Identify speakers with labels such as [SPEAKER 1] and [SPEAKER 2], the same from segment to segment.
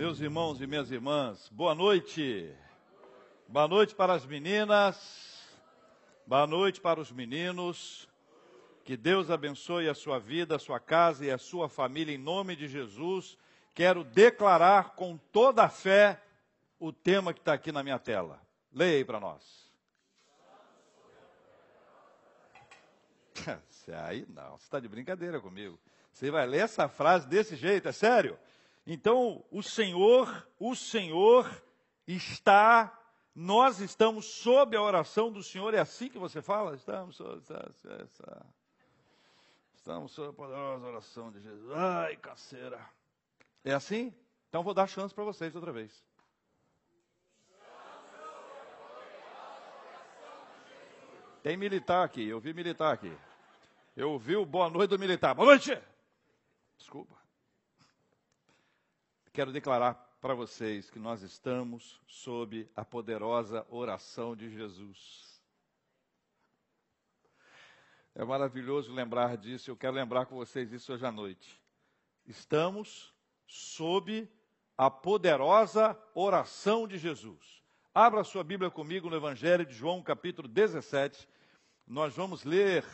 [SPEAKER 1] Meus irmãos e minhas irmãs, boa noite. Boa noite para as meninas, boa noite para os meninos. Que Deus abençoe a sua vida, a sua casa e a sua família em nome de Jesus. Quero declarar com toda a fé o tema que está aqui na minha tela. Leia aí para nós. Aí não, você está de brincadeira comigo. Você vai ler essa frase desse jeito, é sério? Então, o Senhor, o Senhor está, nós estamos sob a oração do Senhor, é assim que você fala? Estamos sob estamos sob a poderosa oração de Jesus. Ai, caceira. É assim? Então vou dar chance para vocês outra vez. Tem militar aqui, eu vi militar aqui. Eu ouvi o boa noite do militar. Boa noite! Desculpa. Quero declarar para vocês que nós estamos sob a poderosa oração de Jesus. É maravilhoso lembrar disso, eu quero lembrar com vocês isso hoje à noite. Estamos sob a poderosa oração de Jesus. Abra sua Bíblia comigo no Evangelho de João, capítulo 17. Nós vamos ler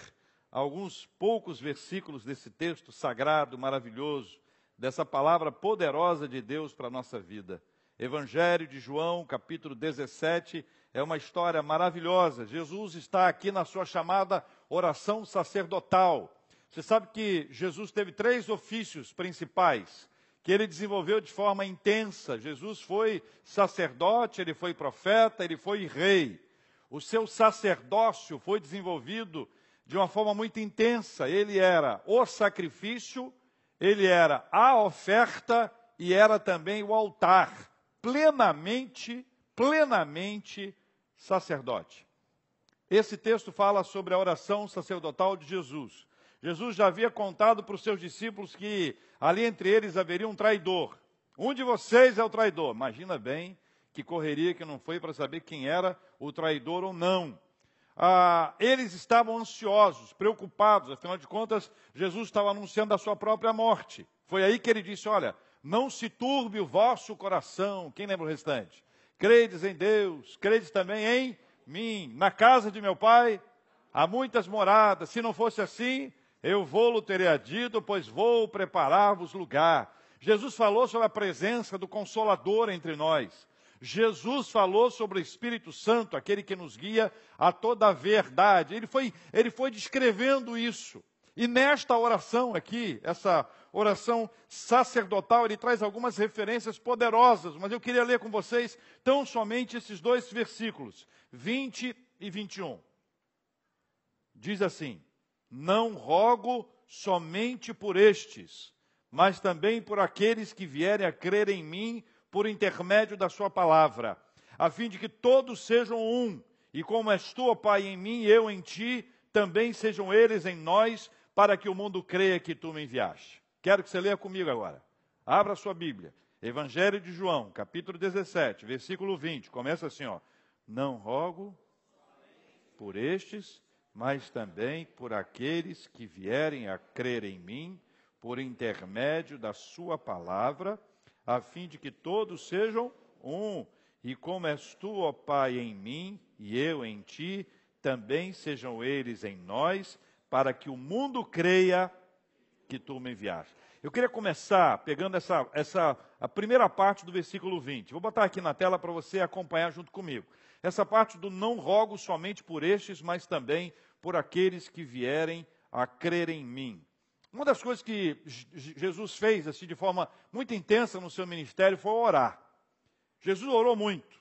[SPEAKER 1] alguns poucos versículos desse texto sagrado, maravilhoso, dessa palavra poderosa de Deus para a nossa vida. Evangelho de João, capítulo 17, é uma história maravilhosa. Jesus está aqui na sua chamada oração sacerdotal. Você sabe que Jesus teve três ofícios principais que ele desenvolveu de forma intensa. Jesus foi sacerdote, ele foi profeta, ele foi rei. O seu sacerdócio foi desenvolvido de uma forma muito intensa. Ele era o sacrifício, ele era a oferta e era também o altar, plenamente, plenamente sacerdote. Esse texto fala sobre a oração sacerdotal de Jesus. Jesus já havia contado para os seus discípulos que ali entre eles haveria um traidor. Um de vocês é o traidor. Imagina bem que correria que não foi para saber quem era o traidor ou não ah, eles estavam ansiosos, preocupados, afinal de contas, Jesus estava anunciando a sua própria morte. Foi aí que ele disse: Olha, não se turbe o vosso coração. Quem lembra o restante? Credes em Deus, credes também em mim. Na casa de meu pai há muitas moradas. Se não fosse assim, eu vou-lo teria dito, pois vou preparar-vos lugar. Jesus falou sobre a presença do Consolador entre nós. Jesus falou sobre o Espírito Santo, aquele que nos guia a toda a verdade. Ele foi, ele foi descrevendo isso. E nesta oração aqui, essa oração sacerdotal, ele traz algumas referências poderosas, mas eu queria ler com vocês tão somente esses dois versículos, 20 e 21. Diz assim: Não rogo somente por estes, mas também por aqueles que vierem a crer em mim por intermédio da Sua palavra, a fim de que todos sejam um, e como és tu, Pai, em mim e eu em ti, também sejam eles em nós, para que o mundo creia que tu me enviaste. Quero que você leia comigo agora. Abra a sua Bíblia. Evangelho de João, capítulo 17, versículo 20. Começa assim, ó. Não rogo por estes, mas também por aqueles que vierem a crer em mim, por intermédio da sua palavra, a fim de que todos sejam um. E como és tu, ó Pai, em mim e eu em ti, também sejam eles em nós, para que o mundo creia que tu me enviaste. Eu queria começar pegando essa, essa a primeira parte do versículo 20. Vou botar aqui na tela para você acompanhar junto comigo. Essa parte do não rogo somente por estes, mas também por aqueles que vierem a crer em mim. Uma das coisas que Jesus fez assim de forma muito intensa no seu ministério foi orar. Jesus orou muito.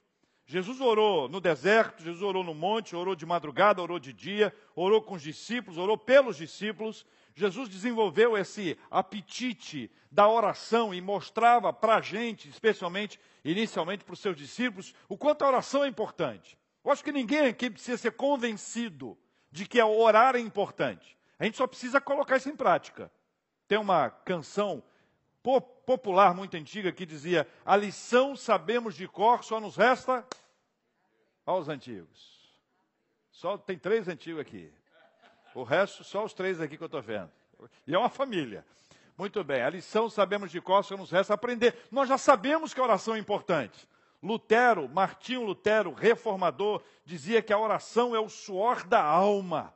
[SPEAKER 1] Jesus orou no deserto, Jesus orou no monte, orou de madrugada, orou de dia, orou com os discípulos, orou pelos discípulos. Jesus desenvolveu esse apetite da oração e mostrava para a gente, especialmente, inicialmente para os seus discípulos, o quanto a oração é importante. Eu acho que ninguém aqui precisa ser convencido de que orar é importante. A gente só precisa colocar isso em prática. Tem uma canção popular muito antiga que dizia: A lição sabemos de cor, só nos resta aos antigos. Só tem três antigos aqui. O resto, só os três aqui que eu estou vendo. E é uma família. Muito bem, a lição sabemos de qual só nos resta aprender. Nós já sabemos que a oração é importante. Lutero, Martinho Lutero, reformador, dizia que a oração é o suor da alma.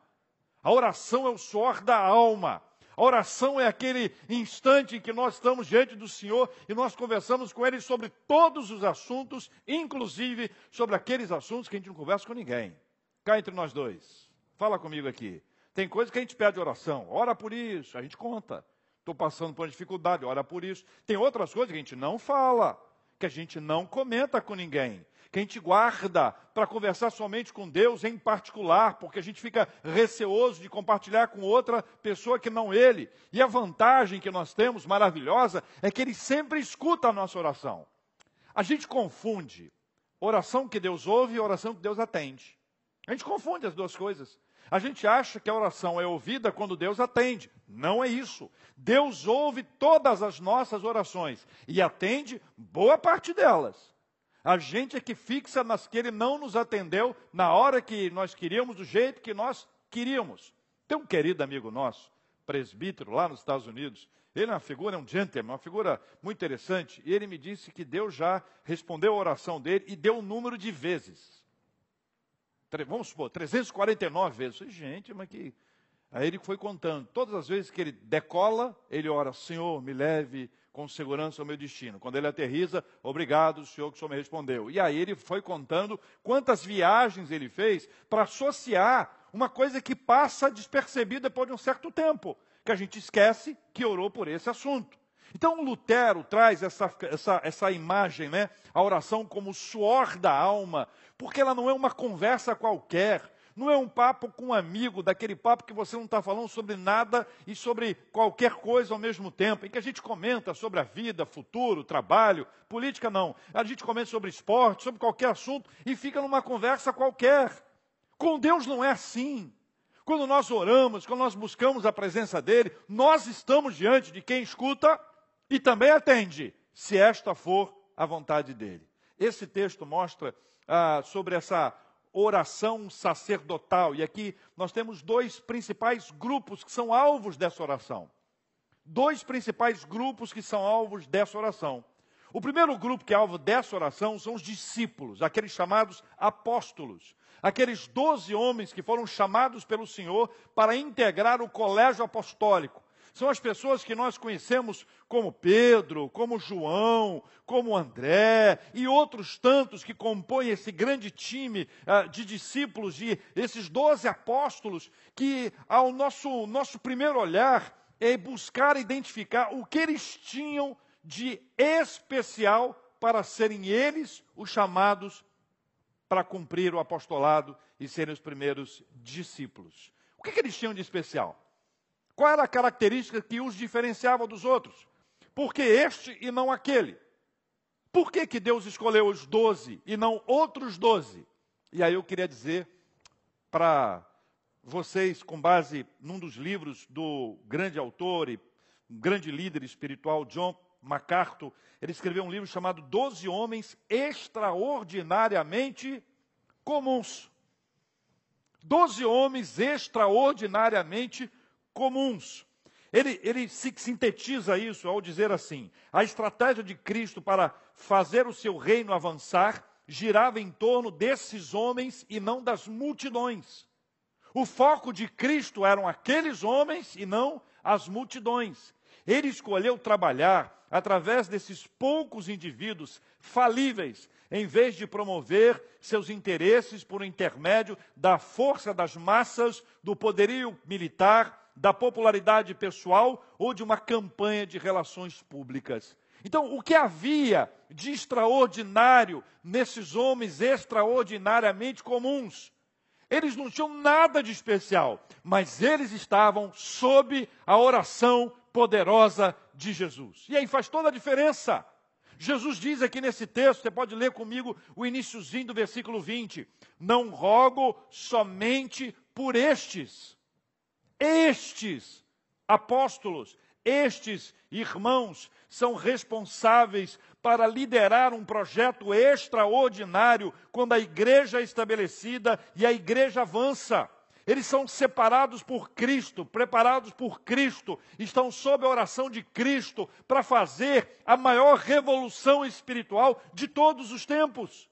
[SPEAKER 1] A oração é o suor da alma. Oração é aquele instante em que nós estamos diante do Senhor e nós conversamos com Ele sobre todos os assuntos, inclusive sobre aqueles assuntos que a gente não conversa com ninguém. Cá entre nós dois. Fala comigo aqui. Tem coisas que a gente pede oração. Ora por isso, a gente conta. Estou passando por uma dificuldade, ora por isso. Tem outras coisas que a gente não fala, que a gente não comenta com ninguém que a gente guarda para conversar somente com Deus em particular, porque a gente fica receoso de compartilhar com outra pessoa que não ele. E a vantagem que nós temos, maravilhosa, é que ele sempre escuta a nossa oração. A gente confunde oração que Deus ouve e oração que Deus atende. A gente confunde as duas coisas. A gente acha que a oração é ouvida quando Deus atende. Não é isso. Deus ouve todas as nossas orações e atende boa parte delas. A gente é que fixa nas que ele não nos atendeu na hora que nós queríamos, do jeito que nós queríamos. Tem um querido amigo nosso, presbítero lá nos Estados Unidos, ele é uma figura, é um gentleman, uma figura muito interessante, e ele me disse que Deus já respondeu a oração dele e deu o um número de vezes. Vamos supor, 349 vezes. Gente, mas que. Aí ele foi contando. Todas as vezes que ele decola, ele ora: Senhor, me leve com segurança ao meu destino. Quando ele aterriza, obrigado, Senhor, que Senhor me respondeu. E aí ele foi contando quantas viagens ele fez para associar uma coisa que passa despercebida depois de um certo tempo, que a gente esquece que orou por esse assunto. Então Lutero traz essa, essa, essa imagem, né? a oração como suor da alma, porque ela não é uma conversa qualquer, não é um papo com um amigo, daquele papo que você não está falando sobre nada e sobre qualquer coisa ao mesmo tempo, em que a gente comenta sobre a vida, futuro, trabalho, política não. A gente comenta sobre esporte, sobre qualquer assunto e fica numa conversa qualquer. Com Deus não é assim. Quando nós oramos, quando nós buscamos a presença dEle, nós estamos diante de quem escuta e também atende, se esta for a vontade dEle. Esse texto mostra ah, sobre essa oração sacerdotal. E aqui nós temos dois principais grupos que são alvos dessa oração. Dois principais grupos que são alvos dessa oração. O primeiro grupo que é alvo dessa oração são os discípulos, aqueles chamados apóstolos, aqueles doze homens que foram chamados pelo Senhor para integrar o colégio apostólico. São as pessoas que nós conhecemos como Pedro, como João, como André e outros tantos que compõem esse grande time uh, de discípulos, de esses doze apóstolos, que ao nosso, nosso primeiro olhar é buscar identificar o que eles tinham de especial para serem eles os chamados para cumprir o apostolado e serem os primeiros discípulos. O que, que eles tinham de especial? Qual era a característica que os diferenciava dos outros? Por que este e não aquele? Por que, que Deus escolheu os doze e não outros doze? E aí eu queria dizer para vocês, com base num dos livros do grande autor e grande líder espiritual, John MacArthur, ele escreveu um livro chamado Doze Homens Extraordinariamente Comuns. Doze homens extraordinariamente comuns. Ele, ele sintetiza isso ao dizer assim: a estratégia de Cristo para fazer o seu reino avançar girava em torno desses homens e não das multidões. O foco de Cristo eram aqueles homens e não as multidões. Ele escolheu trabalhar através desses poucos indivíduos falíveis, em vez de promover seus interesses por intermédio da força das massas, do poderio militar da popularidade pessoal ou de uma campanha de relações públicas. Então, o que havia de extraordinário nesses homens extraordinariamente comuns? Eles não tinham nada de especial, mas eles estavam sob a oração poderosa de Jesus. E aí faz toda a diferença. Jesus diz aqui nesse texto, você pode ler comigo o iníciozinho do versículo 20: Não rogo somente por estes, estes apóstolos, estes irmãos, são responsáveis para liderar um projeto extraordinário quando a igreja é estabelecida e a igreja avança. eles são separados por Cristo, preparados por Cristo, estão sob a oração de Cristo para fazer a maior revolução espiritual de todos os tempos.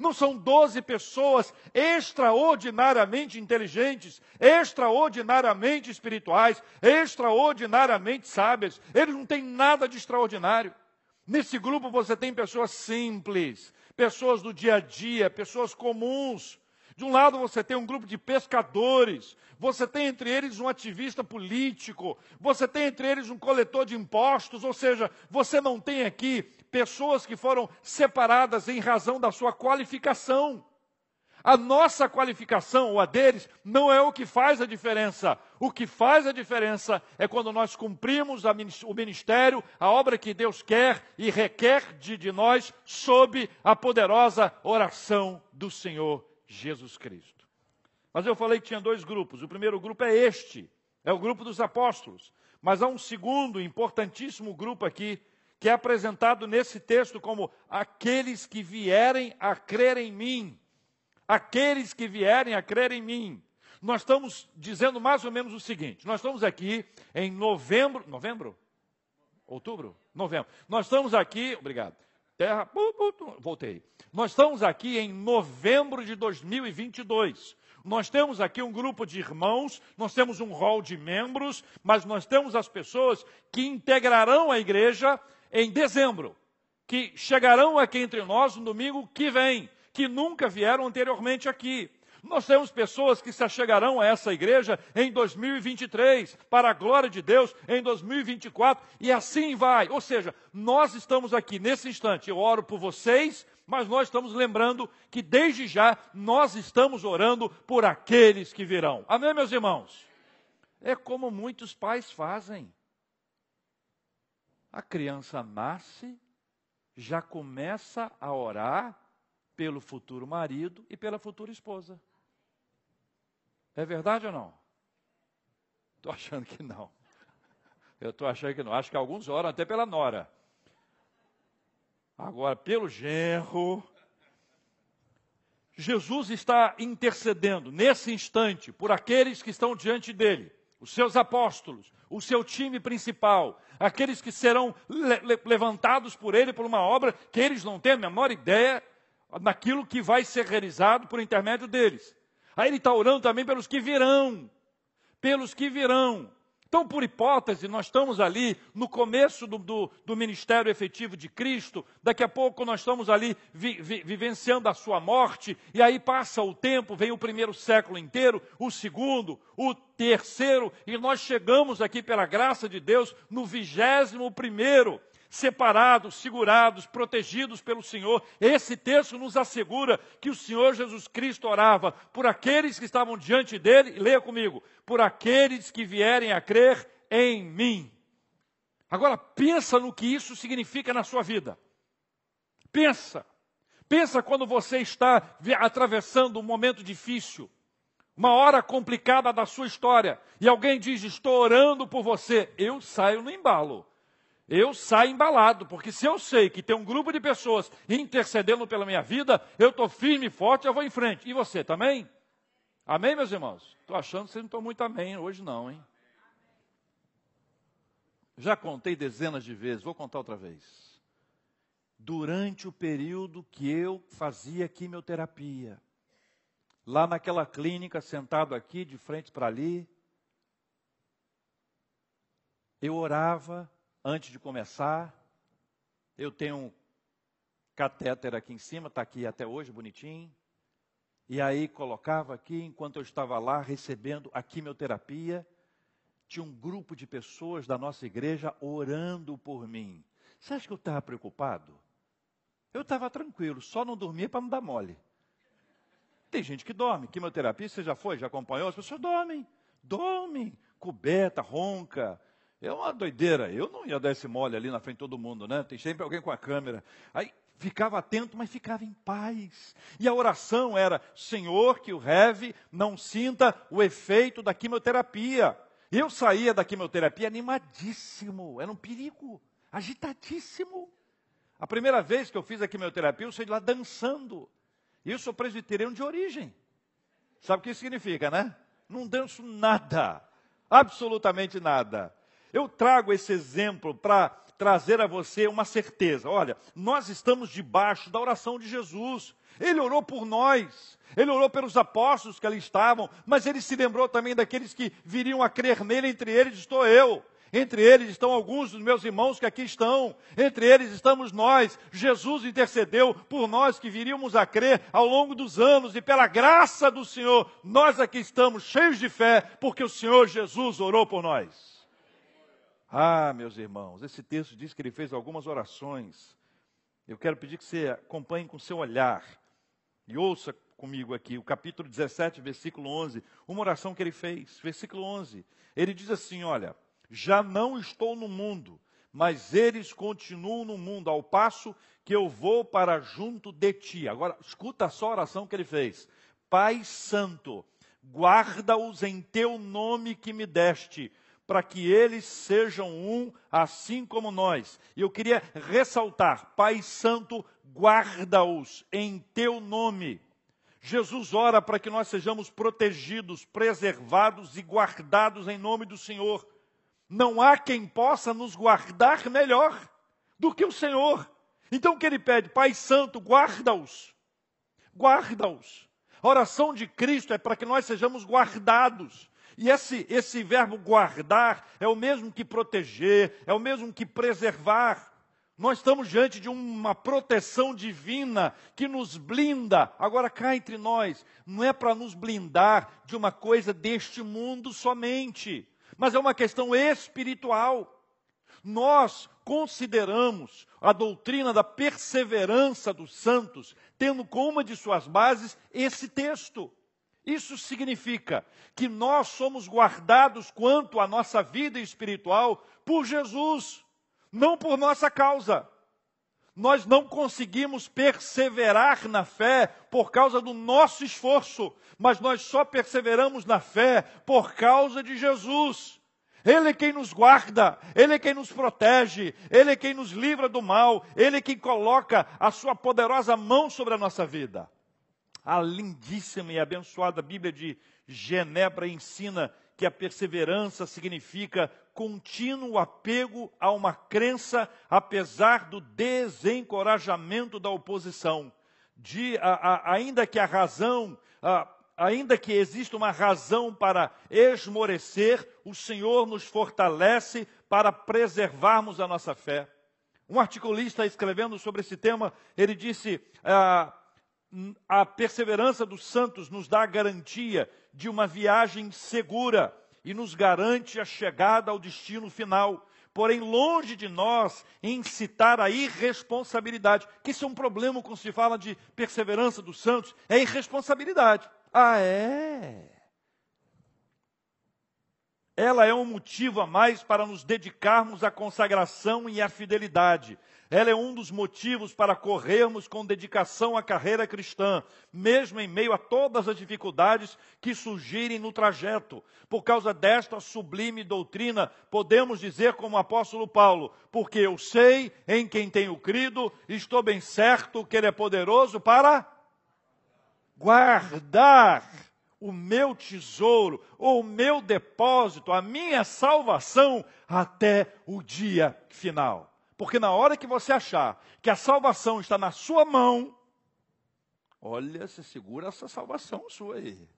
[SPEAKER 1] Não são doze pessoas extraordinariamente inteligentes, extraordinariamente espirituais, extraordinariamente sábias. Eles não têm nada de extraordinário. Nesse grupo você tem pessoas simples, pessoas do dia a dia, pessoas comuns. De um lado você tem um grupo de pescadores, você tem entre eles um ativista político, você tem entre eles um coletor de impostos, ou seja, você não tem aqui pessoas que foram separadas em razão da sua qualificação. A nossa qualificação, ou a deles, não é o que faz a diferença. O que faz a diferença é quando nós cumprimos o ministério, a obra que Deus quer e requer de, de nós, sob a poderosa oração do Senhor Jesus Cristo. Mas eu falei que tinha dois grupos. O primeiro grupo é este, é o grupo dos apóstolos. Mas há um segundo importantíssimo grupo aqui, que é apresentado nesse texto como aqueles que vierem a crer em mim. Aqueles que vierem a crer em mim. Nós estamos dizendo mais ou menos o seguinte: nós estamos aqui em novembro, novembro? Outubro? Novembro. Nós estamos aqui, obrigado. Terra, voltei. Nós estamos aqui em novembro de 2022. Nós temos aqui um grupo de irmãos, nós temos um rol de membros, mas nós temos as pessoas que integrarão a igreja em dezembro, que chegarão aqui entre nós no domingo que vem, que nunca vieram anteriormente aqui. Nós temos pessoas que se achegarão a essa igreja em 2023, para a glória de Deus, em 2024, e assim vai. Ou seja, nós estamos aqui nesse instante, eu oro por vocês, mas nós estamos lembrando que desde já nós estamos orando por aqueles que virão. Amém, meus irmãos? É como muitos pais fazem. A criança nasce, já começa a orar pelo futuro marido e pela futura esposa. É verdade ou não? Estou achando que não. Eu estou achando que não. Acho que alguns oram até pela nora. Agora, pelo genro. Jesus está intercedendo nesse instante por aqueles que estão diante dele os seus apóstolos, o seu time principal, aqueles que serão le levantados por ele por uma obra que eles não têm a menor ideia daquilo que vai ser realizado por intermédio deles. Aí ele está orando também pelos que virão, pelos que virão. Então, por hipótese, nós estamos ali no começo do, do, do, ministério efetivo de Cristo, daqui a pouco nós estamos ali vi, vi, vivenciando a sua morte, e aí passa o tempo, vem o primeiro século inteiro, o segundo, o terceiro, e nós chegamos aqui pela graça de Deus no vigésimo primeiro separados, segurados, protegidos pelo Senhor. Esse texto nos assegura que o Senhor Jesus Cristo orava por aqueles que estavam diante dele, leia comigo, por aqueles que vierem a crer em mim. Agora pensa no que isso significa na sua vida. Pensa. Pensa quando você está atravessando um momento difícil, uma hora complicada da sua história, e alguém diz: Estou orando por você. Eu saio no embalo eu saio embalado, porque se eu sei que tem um grupo de pessoas intercedendo pela minha vida, eu estou firme e forte, eu vou em frente. E você também? Amém, meus irmãos? Estou achando que vocês não estão muito amém hoje não, hein? Já contei dezenas de vezes, vou contar outra vez. Durante o período que eu fazia quimioterapia, lá naquela clínica, sentado aqui, de frente para ali, eu orava antes de começar. Eu tenho um catéter aqui em cima, está aqui até hoje, bonitinho. E aí colocava aqui, enquanto eu estava lá recebendo a quimioterapia, tinha um grupo de pessoas da nossa igreja orando por mim. Você acha que eu estava preocupado? Eu estava tranquilo, só não dormia para não dar mole. Tem gente que dorme. Quimioterapia, você já foi, já acompanhou? As pessoas dormem, dormem, coberta, ronca, é uma doideira. Eu não ia dar esse mole ali na frente de todo mundo, né? Tem sempre alguém com a câmera. Aí ficava atento, mas ficava em paz. E a oração era: Senhor, que o Reve não sinta o efeito da quimioterapia. Eu saía da quimioterapia animadíssimo, era um perigo, agitadíssimo. A primeira vez que eu fiz a quimioterapia, eu saí de lá dançando. E eu sou presbiteriano de origem. Sabe o que isso significa, né? Não danço nada, absolutamente nada. Eu trago esse exemplo para trazer a você uma certeza. Olha, nós estamos debaixo da oração de Jesus. Ele orou por nós, ele orou pelos apóstolos que ali estavam, mas ele se lembrou também daqueles que viriam a crer nele, entre eles estou eu. Entre eles estão alguns dos meus irmãos que aqui estão. Entre eles estamos nós. Jesus intercedeu por nós que viríamos a crer ao longo dos anos e pela graça do Senhor, nós aqui estamos cheios de fé, porque o Senhor Jesus orou por nós. Ah, meus irmãos, esse texto diz que ele fez algumas orações. Eu quero pedir que você acompanhe com seu olhar e ouça comigo aqui o capítulo 17, versículo 11, uma oração que ele fez. Versículo 11, ele diz assim: Olha, já não estou no mundo, mas eles continuam no mundo, ao passo que eu vou para junto de ti. Agora, escuta só a oração que ele fez: Pai Santo, guarda-os em teu nome que me deste para que eles sejam um, assim como nós. E eu queria ressaltar: Pai Santo, guarda-os em teu nome. Jesus ora para que nós sejamos protegidos, preservados e guardados em nome do Senhor. Não há quem possa nos guardar melhor do que o Senhor. Então o que ele pede? Pai Santo, guarda-os. Guarda-os. A oração de Cristo é para que nós sejamos guardados. E esse, esse verbo guardar é o mesmo que proteger, é o mesmo que preservar. Nós estamos diante de uma proteção divina que nos blinda. Agora, cá entre nós, não é para nos blindar de uma coisa deste mundo somente, mas é uma questão espiritual. Nós consideramos a doutrina da perseverança dos santos, tendo como uma de suas bases esse texto. Isso significa que nós somos guardados quanto à nossa vida espiritual por Jesus, não por nossa causa. Nós não conseguimos perseverar na fé por causa do nosso esforço, mas nós só perseveramos na fé por causa de Jesus. Ele é quem nos guarda, Ele é quem nos protege, Ele é quem nos livra do mal, Ele é quem coloca a sua poderosa mão sobre a nossa vida. A lindíssima e abençoada Bíblia de Genebra ensina que a perseverança significa contínuo apego a uma crença, apesar do desencorajamento da oposição. De, a, a, ainda que a razão, a, ainda que exista uma razão para esmorecer, o Senhor nos fortalece para preservarmos a nossa fé. Um articulista escrevendo sobre esse tema, ele disse: ah, a perseverança dos santos nos dá a garantia de uma viagem segura e nos garante a chegada ao destino final. Porém, longe de nós incitar a irresponsabilidade, que isso é um problema quando se fala de perseverança dos santos, é irresponsabilidade. Ah, é? Ela é um motivo a mais para nos dedicarmos à consagração e à fidelidade. Ela é um dos motivos para corrermos com dedicação à carreira cristã, mesmo em meio a todas as dificuldades que surgirem no trajeto. Por causa desta sublime doutrina, podemos dizer, como o apóstolo Paulo: porque eu sei em quem tenho crido, estou bem certo que Ele é poderoso para guardar o meu tesouro, o meu depósito, a minha salvação até o dia final. Porque na hora que você achar que a salvação está na sua mão, olha, você segura essa salvação sua aí.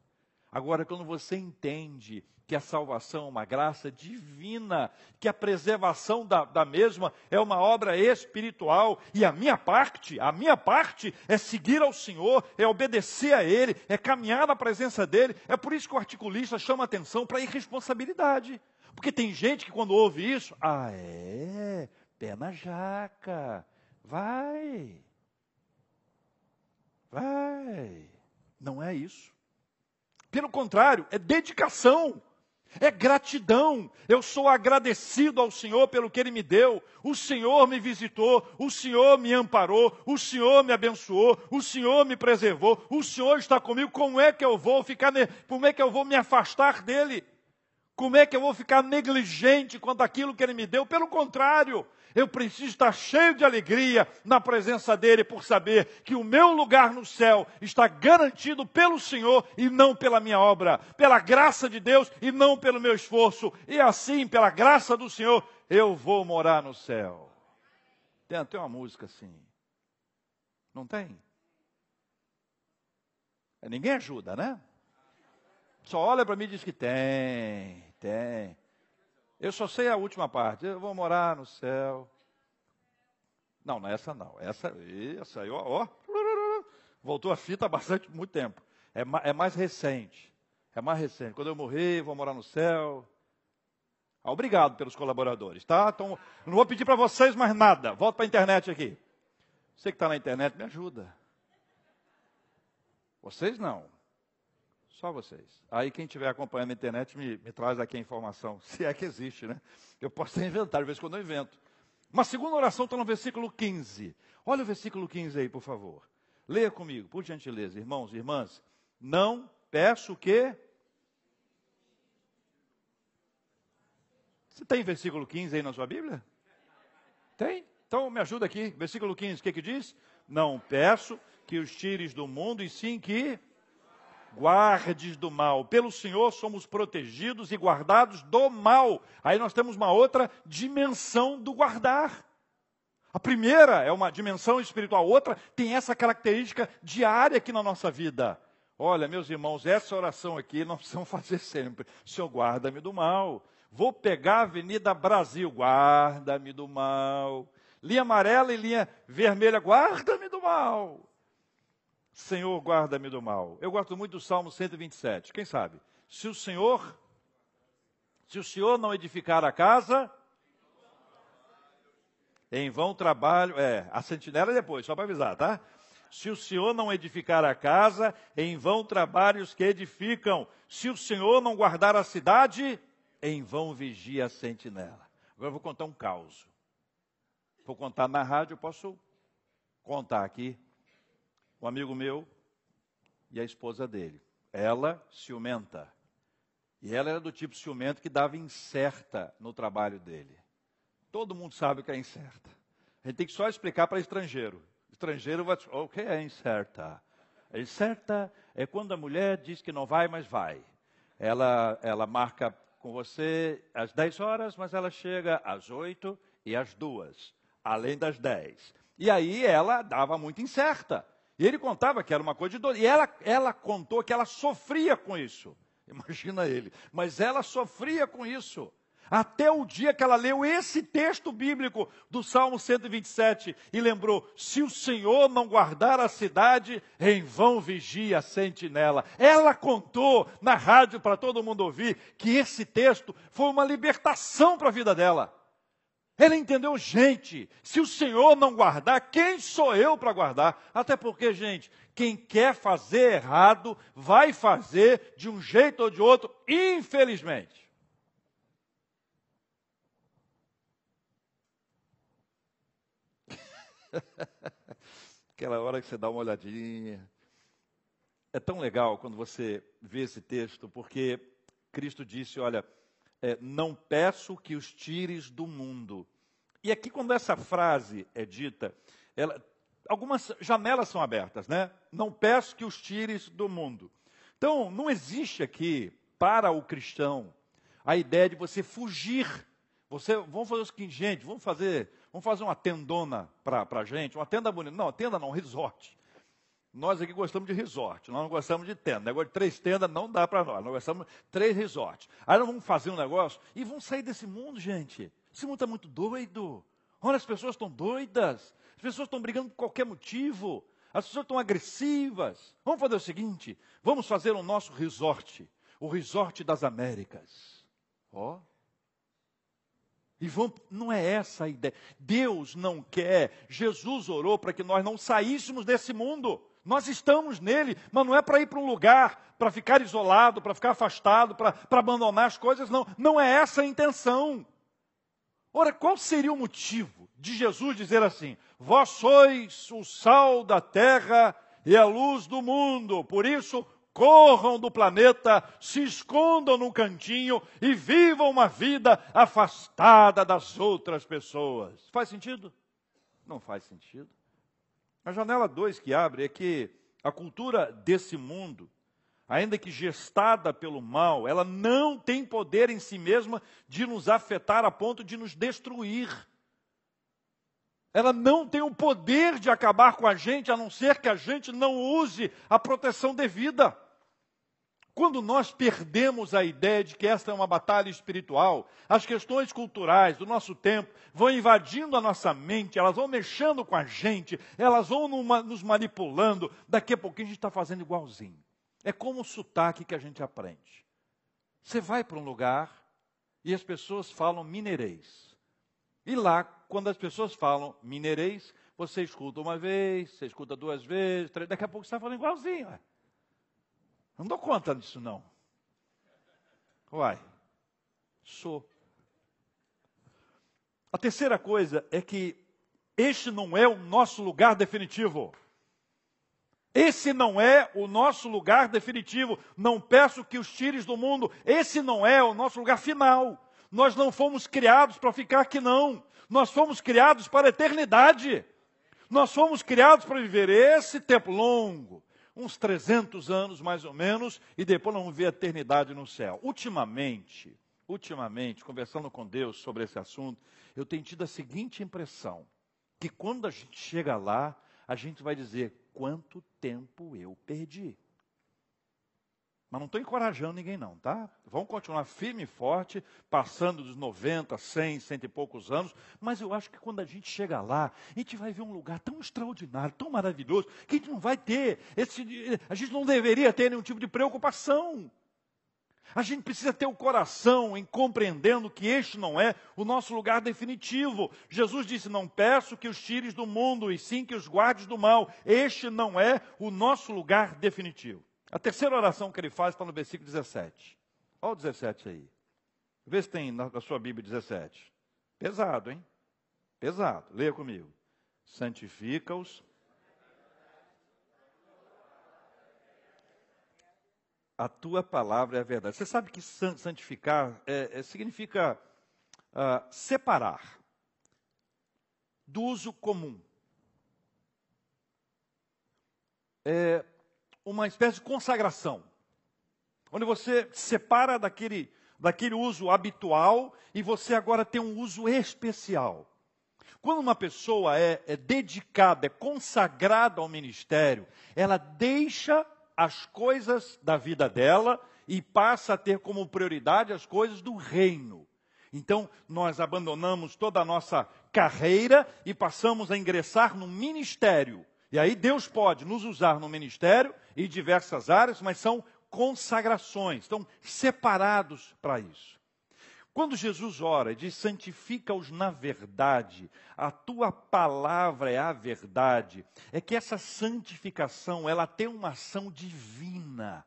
[SPEAKER 1] Agora, quando você entende que a salvação é uma graça divina, que a preservação da, da, mesma é uma obra espiritual, e a minha parte, a minha parte é seguir ao Senhor, é obedecer a Ele, é caminhar na presença dEle. É por isso que o articulista chama atenção para a irresponsabilidade. Porque tem gente que quando ouve isso, ah, é, pé na jaca. Vai. Vai. Não é isso. Pelo contrário, é dedicação. É gratidão. Eu sou agradecido ao Senhor pelo que Ele me deu. O Senhor me visitou, o Senhor me amparou, o Senhor me abençoou, o Senhor me preservou, o Senhor está comigo. Como é que eu vou ficar? Como é que eu vou me afastar dele? Como é que eu vou ficar negligente quanto àquilo que Ele me deu? Pelo contrário, Eu preciso estar cheio de alegria na presença dele por saber que o meu lugar no céu está garantido pelo Senhor e não pela minha obra, pela graça de Deus e não pelo meu esforço. E assim, pela graça do Senhor, eu vou morar no céu. Tem até uma música assim. Não tem? Ninguém ajuda, né? Só olha para mim e diz que tem, tem. Eu só sei a última parte. Eu vou morar no céu. Não, não é essa não. Essa, essa aí, ó, ó. Voltou a fita há bastante, muito tempo. É, é mais recente. É mais recente. Quando eu morrer, vou morar no céu. Ah, obrigado pelos colaboradores, tá? Então, não vou pedir para vocês mais nada. Volta para a internet aqui. Você que está na internet, me ajuda. Vocês não. Só vocês. Aí quem estiver acompanhando na internet me, me, traz aqui a informação, se é que existe, né? Eu posso ter inventado, de vez em quando eu invento. Uma segunda oração está no versículo 15. Olha o versículo 15 aí, por favor. Leia comigo, por gentileza, irmãos e irmãs. Não peço que. Você tem versículo 15 aí na sua Bíblia? Tem? Então me ajuda aqui. Versículo 15, o que, que diz? Não peço que os tires do mundo, e sim que guardes do mal. Pelo Senhor somos protegidos e guardados do mal. Aí nós temos uma outra dimensão do guardar. A primeira é uma dimensão espiritual, a outra tem essa característica diária aqui na nossa vida. Olha, meus irmãos, essa oração aqui nós precisamos fazer sempre. Senhor, guarda-me do mal. Vou pegar a Avenida Brasil, guarda-me do mal. Linha amarela e linha vermelha, guarda-me do mal. Senhor, guarda-me do mal. Eu gosto muito do Salmo 127. Quem sabe? Se o Senhor, se o Senhor não edificar a casa, em vão trabalho. É, a sentinela é depois, só para avisar, tá? Se o Senhor não edificar a casa, em vão trabalhos que edificam. Se o Senhor não guardar a cidade, em vão vigia a sentinela. Agora eu vou contar um caos. Vou contar na rádio, posso contar aqui um amigo meu e a esposa dele. Ela ciumenta. E ela era do tipo ciumento que dava incerta no trabalho dele. Todo mundo sabe o que é incerta. A gente tem que só explicar para estrangeiro. Estrangeiro vai dizer, o que é incerta? Incerta é quando a mulher diz que não vai, mas vai. Ela, ela marca com você às 10 horas, mas ela chega às 8 e às 2, além das 10. E aí ela dava muito incerta. E ele contava que era uma coisa de dor. E ela, ela contou que ela sofria com isso. Imagina ele. Mas ela sofria com isso. Até o dia que ela leu esse texto bíblico do Salmo 127 e lembrou: se o Senhor não guardar a cidade, em vão vigia a sentinela. Ela contou na rádio para todo mundo ouvir que esse texto foi uma libertação para a vida dela. Ele entendeu, gente, se o Senhor não guardar, quem sou eu para guardar? Até porque, gente, quem quer fazer errado, vai fazer de um jeito ou de outro, infelizmente. Aquela hora que você dá uma olhadinha. É tão legal quando você vê esse texto, porque Cristo disse: Olha, é, não peço que os tires do mundo. E aqui, quando essa frase é dita, ela, algumas janelas são abertas, né? Não peço que os tires do mundo. Então, não existe aqui, para o cristão, a ideia de você fugir. Você, vamos fazer o seguinte, gente, vamos fazer, vamos fazer uma tendona para a gente, uma tenda bonita. Não, tenda não, resort. Nós aqui gostamos de resort, nós não gostamos de tenda. Negócio de três tendas não dá para nós, nós gostamos de três resorts. Aí nós vamos fazer um negócio e vamos sair desse mundo, gente. Esse mundo está muito doido. Olha, as pessoas estão doidas, as pessoas estão brigando por qualquer motivo, as pessoas estão agressivas. Vamos fazer o seguinte: vamos fazer o nosso resort, o resort das Américas. Ó. Oh. E vamos, não é essa a ideia. Deus não quer, Jesus orou para que nós não saíssemos desse mundo. Nós estamos nele, mas não é para ir para um lugar, para ficar isolado, para ficar afastado, para abandonar as coisas, não. Não é essa a intenção. Ora, qual seria o motivo de Jesus dizer assim: Vós sois o sal da terra e a luz do mundo, por isso corram do planeta, se escondam num cantinho e vivam uma vida afastada das outras pessoas. Faz sentido? Não faz sentido. A janela 2 que abre é que a cultura desse mundo, ainda que gestada pelo mal, ela não tem poder em si mesma de nos afetar a ponto de nos destruir. Ela não tem o poder de acabar com a gente, a não ser que a gente não use a proteção devida. Quando nós perdemos a ideia de que esta é uma batalha espiritual, as questões culturais do nosso tempo vão invadindo a nossa mente, elas vão mexendo com a gente, elas vão numa, nos manipulando, daqui a pouquinho a gente está fazendo igualzinho. É como o sotaque que a gente aprende. Você vai para um lugar e as pessoas falam mineirês. E lá, quando as pessoas falam mineirês, você escuta uma vez, você escuta duas vezes, três, daqui a pouco você está falando igualzinho. Ué. Não dou conta disso, não. Uai, sou. A terceira coisa é que este não é o nosso lugar definitivo. Esse não é o nosso lugar definitivo. Não peço que os tires do mundo. Esse não é o nosso lugar final. Nós não fomos criados para ficar aqui, não. Nós fomos criados para a eternidade. Nós fomos criados para viver esse tempo longo, uns 300 anos mais ou menos, e depois vamos ver a eternidade no céu. Ultimamente, ultimamente, conversando com Deus sobre esse assunto, eu tenho tido a seguinte impressão: que quando a gente chega lá, a gente vai dizer quanto tempo eu perdi. Mas não estou encorajando ninguém, não, tá? Vamos continuar firme e forte, passando dos 90, 100, cento e poucos anos. Mas eu acho que quando a gente chega lá, a gente vai ver um lugar tão extraordinário, tão maravilhoso, que a gente não vai ter, esse, a gente não deveria ter nenhum tipo de preocupação. A gente precisa ter o coração em compreendendo que este não é o nosso lugar definitivo. Jesus disse: Não peço que os tires do mundo, e sim que os guardes do mal. Este não é o nosso lugar definitivo. A terceira oração que ele faz está no versículo 17. Olha o 17 aí. Vê se tem na, sua Bíblia 17. Pesado, hein? Pesado. Leia comigo. Santifica-os. A tua palavra é a verdade. Você sabe que santificar é, é, significa uh, separar do uso comum. É, uma espécie de consagração, onde você separa daquele, daquele uso habitual e você agora tem um uso especial. Quando uma pessoa é, é dedicada, é consagrada ao ministério, ela deixa as coisas da vida dela e passa a ter como prioridade as coisas do reino. Então, nós abandonamos toda a nossa carreira e passamos a ingressar no ministério. E aí Deus pode nos usar no ministério em diversas áreas, mas são consagrações, estão separados para isso. Quando Jesus ora e diz: santifica-os na verdade, a tua palavra é a verdade, é que essa santificação ela tem uma ação divina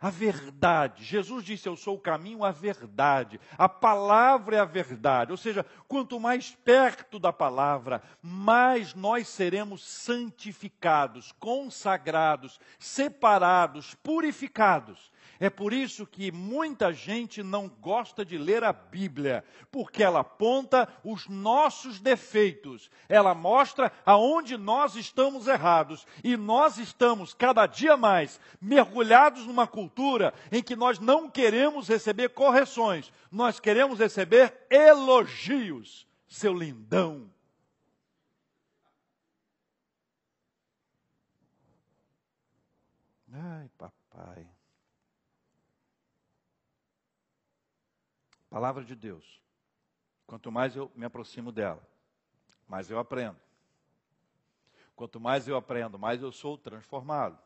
[SPEAKER 1] a verdade. Jesus disse: Eu sou o caminho, a verdade. A palavra é a verdade. Ou seja, quanto mais perto da palavra, mais nós seremos santificados, consagrados, separados, purificados. É por isso que muita gente não gosta de ler a Bíblia, porque ela aponta os nossos defeitos, ela mostra aonde nós estamos errados e nós estamos cada dia mais mergulhados numa cultura em que nós não queremos receber correções, nós queremos receber elogios. Seu lindão, Ai, papai. Palavra de Deus. Quanto mais eu me aproximo dela, mais eu aprendo. Quanto mais eu aprendo, mais eu sou transformado.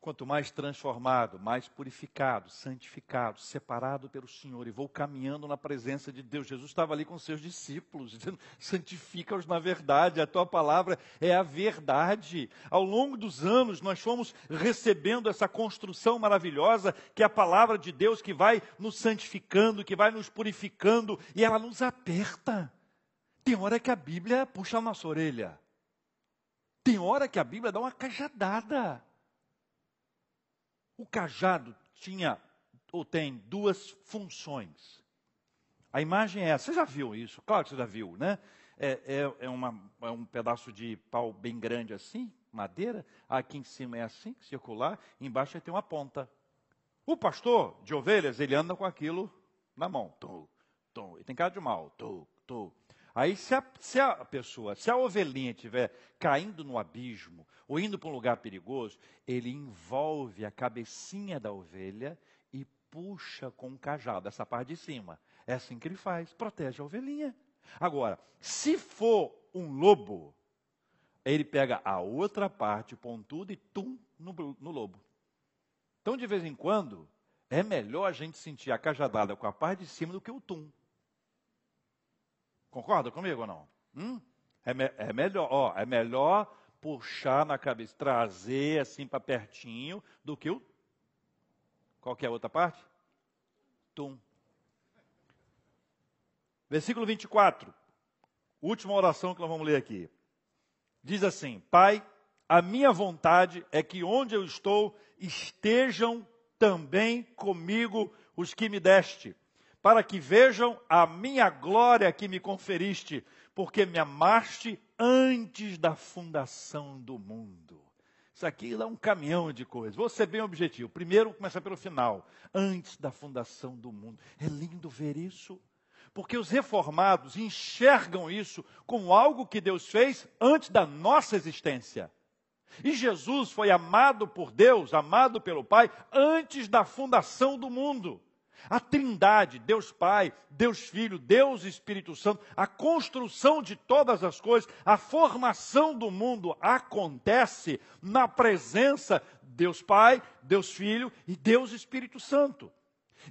[SPEAKER 1] Quanto mais transformado, mais purificado, santificado, separado pelo Senhor, e vou caminhando na presença de Deus. Jesus estava ali com seus discípulos, dizendo: santifica-os na verdade, a tua palavra é a verdade. Ao longo dos anos, nós fomos recebendo essa construção maravilhosa, que é a palavra de Deus, que vai nos santificando, que vai nos purificando, e ela nos aperta. Tem hora que a Bíblia puxa a nossa orelha, tem hora que a Bíblia dá uma cajadada. O cajado tinha ou tem duas funções. A imagem é essa. Você já viu isso? Claro que você já viu, né? É, é, é, uma, é um pedaço de pau bem grande assim, madeira. Aqui em cima é assim, circular. Embaixo tem uma ponta. O pastor de ovelhas, ele anda com aquilo na mão. Tum, tum. E tem cara de mal. Tum, tum. Aí, se a, se a pessoa, se a ovelhinha estiver caindo no abismo ou indo para um lugar perigoso, ele envolve a cabecinha da ovelha e puxa com um cajado, essa parte de cima. É assim que ele faz, protege a ovelhinha. Agora, se for um lobo, ele pega a outra parte pontuda e tum no, no lobo. Então, de vez em quando, é melhor a gente sentir a cajadada com a parte de cima do que o tum. Concorda comigo ou não? Hum? É, me, é, melhor, ó, é melhor puxar na cabeça, trazer assim para pertinho do que o. Qualquer outra parte? Tum. Versículo 24. Última oração que nós vamos ler aqui. Diz assim: Pai, a minha vontade é que onde eu estou estejam também comigo os que me deste, para que vejam a minha glória que me conferiste, porque me amaste antes da fundação do mundo. Isso aqui é um caminhão de coisas. Vou ser bem objetivo. Primeiro, começar pelo final. Antes da fundação do mundo. É lindo ver isso. Porque os reformados enxergam isso como algo que Deus fez antes da nossa existência. E Jesus foi amado por Deus, amado pelo Pai, antes da fundação do mundo. A Trindade, Deus Pai, Deus Filho, Deus Espírito Santo, a construção de todas as coisas, a formação do mundo acontece na presença Deus Pai, Deus Filho e Deus Espírito Santo.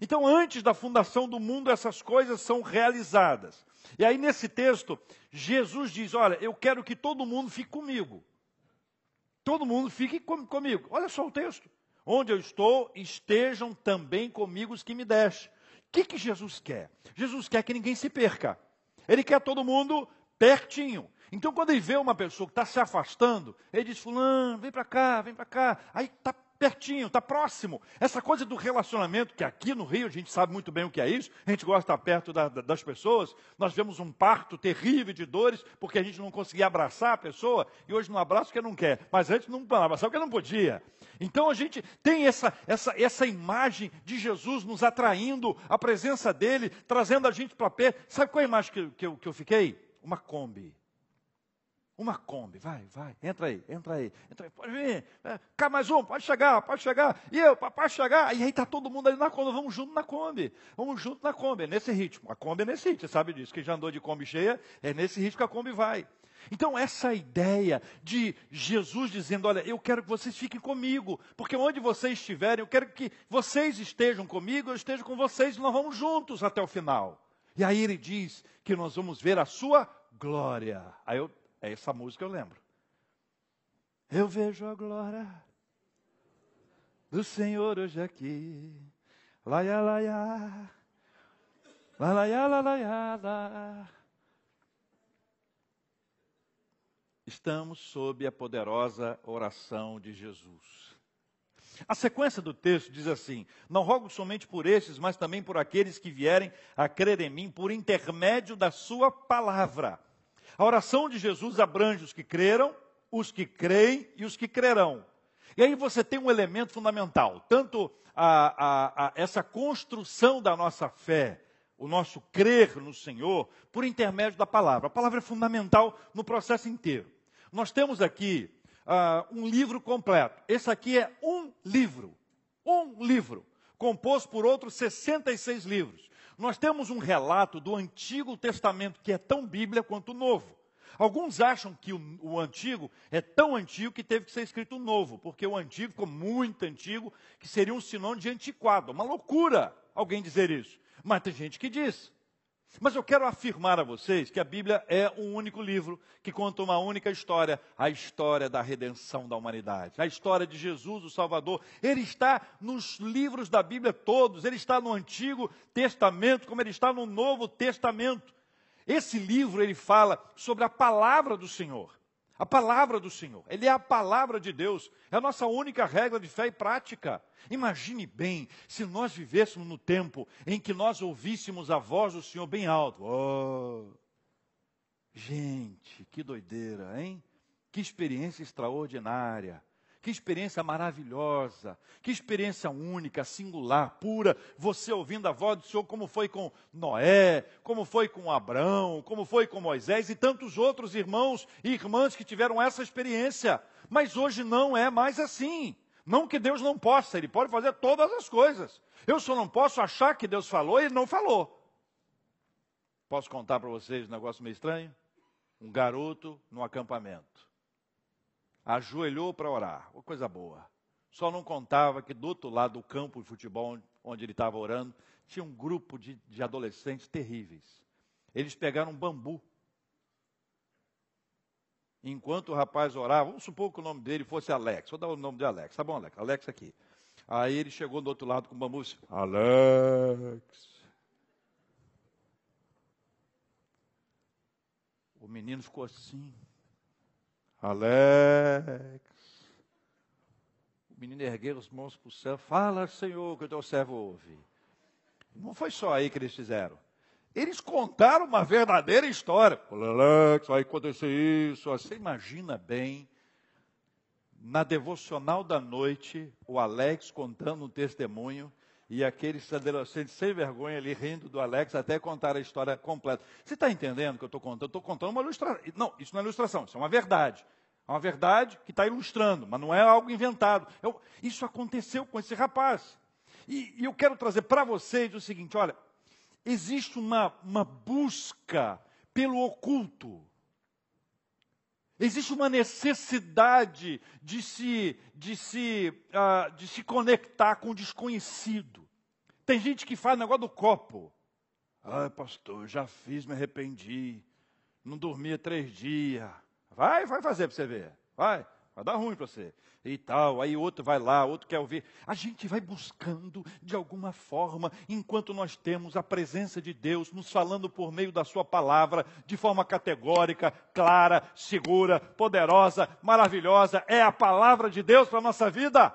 [SPEAKER 1] Então, antes da fundação do mundo, essas coisas são realizadas. E aí, nesse texto, Jesus diz: Olha, eu quero que todo mundo fique comigo. Todo mundo fique com, comigo. Olha só o texto. Onde eu estou, estejam também comigo os que me deste. O que, que Jesus quer? Jesus quer que ninguém se perca. Ele quer todo mundo pertinho. Então, quando ele vê uma pessoa que está se afastando, ele diz: Fulano, vem para cá, vem para cá. Aí está pertinho, está próximo. Essa coisa do relacionamento, que aqui no Rio a gente sabe muito bem o que é isso, a gente gosta de estar perto da, da, das pessoas. Nós vemos um parto terrível de dores, porque a gente não conseguia abraçar a pessoa, e hoje não abraça porque não quer, mas antes não abraçava porque não podia. Então a gente tem essa, essa, essa imagem de Jesus nos atraindo, a presença dele, trazendo a gente para perto. Sabe qual é a imagem que, que, eu, que eu fiquei? Uma Kombi. Uma Kombi, vai, vai, entra aí, entra aí, entra aí, pode vir, é, cá mais um, pode chegar, pode chegar, e eu, pode chegar, e aí está todo mundo ali na Kombi, vamos junto na Kombi, vamos junto na Kombi, é nesse ritmo, a Kombi é nesse ritmo, você sabe disso, quem já andou de Kombi cheia, é nesse ritmo que a Kombi vai. Então, essa ideia de Jesus dizendo: Olha, eu quero que vocês fiquem comigo, porque onde vocês estiverem, eu quero que vocês estejam comigo, eu esteja com vocês, nós vamos juntos até o final. E aí ele diz que nós vamos ver a sua glória. Aí eu é essa música eu lembro. Eu vejo a glória do Senhor hoje aqui. Laia, laia. Laia, laia, laia. Estamos sob a poderosa oração de Jesus. A sequência do texto diz assim: Não rogo somente por estes, mas também por aqueles que vierem a crer em mim por intermédio da Sua palavra a oração de Jesus abrange os que creram, os que creem e os que crerão. E aí você tem um elemento fundamental, tanto a, a, a essa construção da nossa fé, o nosso crer no Senhor, por intermédio da palavra. A palavra é fundamental no processo inteiro. Nós temos aqui uh, um livro completo. Esse aqui é um livro. Um livro. Composto por outros 66 livros nós temos um relato do Antigo Testamento que é tão Bíblia quanto o Novo. Alguns acham que o, o, antigo é tão antigo que teve que ser escrito o novo, porque o antigo ficou muito antigo, que seria um sinônimo de antiquado. Uma loucura alguém dizer isso. Mas tem gente que diz. Mas eu quero afirmar a vocês que a Bíblia é um único livro que conta uma única história, a história da redenção da humanidade, a história de Jesus, o Salvador. Ele está nos livros da Bíblia todos, ele está no Antigo Testamento, como ele está no Novo Testamento. Esse livro ele fala sobre a palavra do Senhor. A palavra do Senhor. Ele é a palavra de Deus. É a nossa única regra de fé e prática. Imagine bem se nós vivêssemos no tempo em que nós ouvíssemos a voz do Senhor bem alto. Oh, gente, que doideira, hein? Que experiência extraordinária. Que experiência maravilhosa, que experiência única, singular, pura. Você ouvindo a voz do Senhor, como foi com Noé, como foi com Abraão, como foi com Moisés e tantos outros irmãos e irmãs que tiveram essa experiência. Mas hoje não é mais assim. Não que Deus não possa, Ele pode fazer todas as coisas. Eu só não posso achar que Deus falou e não falou. Posso contar para vocês um negócio meio estranho? Um garoto no acampamento ajoelhou para orar. Uma coisa boa. Só não contava que do outro lado do campo de futebol onde ele estava orando, tinha um grupo de, de adolescentes terríveis. Eles pegaram um bambu. Enquanto o rapaz orava, vamos supor que o nome dele fosse Alex. Vou dar o nome de Alex. Tá bom, Alex? Alex aqui. Aí ele chegou do outro lado com o bambu e disse, Alex. O menino ficou assim. Alex. O menino ergueu as mãos para o céu. Fala, Senhor, que o teu servo ouve. Não foi só aí que eles fizeram. Eles contaram uma verdadeira história. Alex, vai acontecer isso. Você imagina bem, na devocional da noite, o Alex contando um testemunho e aqueles adolescentes sem vergonha ali rindo do Alex até contar a história completa. Você está entendendo o que eu estou contando? Eu estou contando uma ilustração. Não, isso não é ilustração, isso é uma verdade. É uma verdade que está ilustrando, mas não é algo inventado. Eu, isso aconteceu com esse rapaz. E, e eu quero trazer para vocês o seguinte: olha, existe uma, uma busca pelo oculto. Existe uma necessidade de se, de, se, uh, de se conectar com o desconhecido. Tem gente que faz negócio do copo. Ai, pastor, já fiz, me arrependi. Não dormia três dias. Vai, vai fazer para você ver. Vai, vai dar ruim para você e tal. Aí outro vai lá, outro quer ouvir. A gente vai buscando de alguma forma, enquanto nós temos a presença de Deus nos falando por meio da Sua palavra, de forma categórica, clara, segura, poderosa, maravilhosa. É a palavra de Deus para a nossa vida.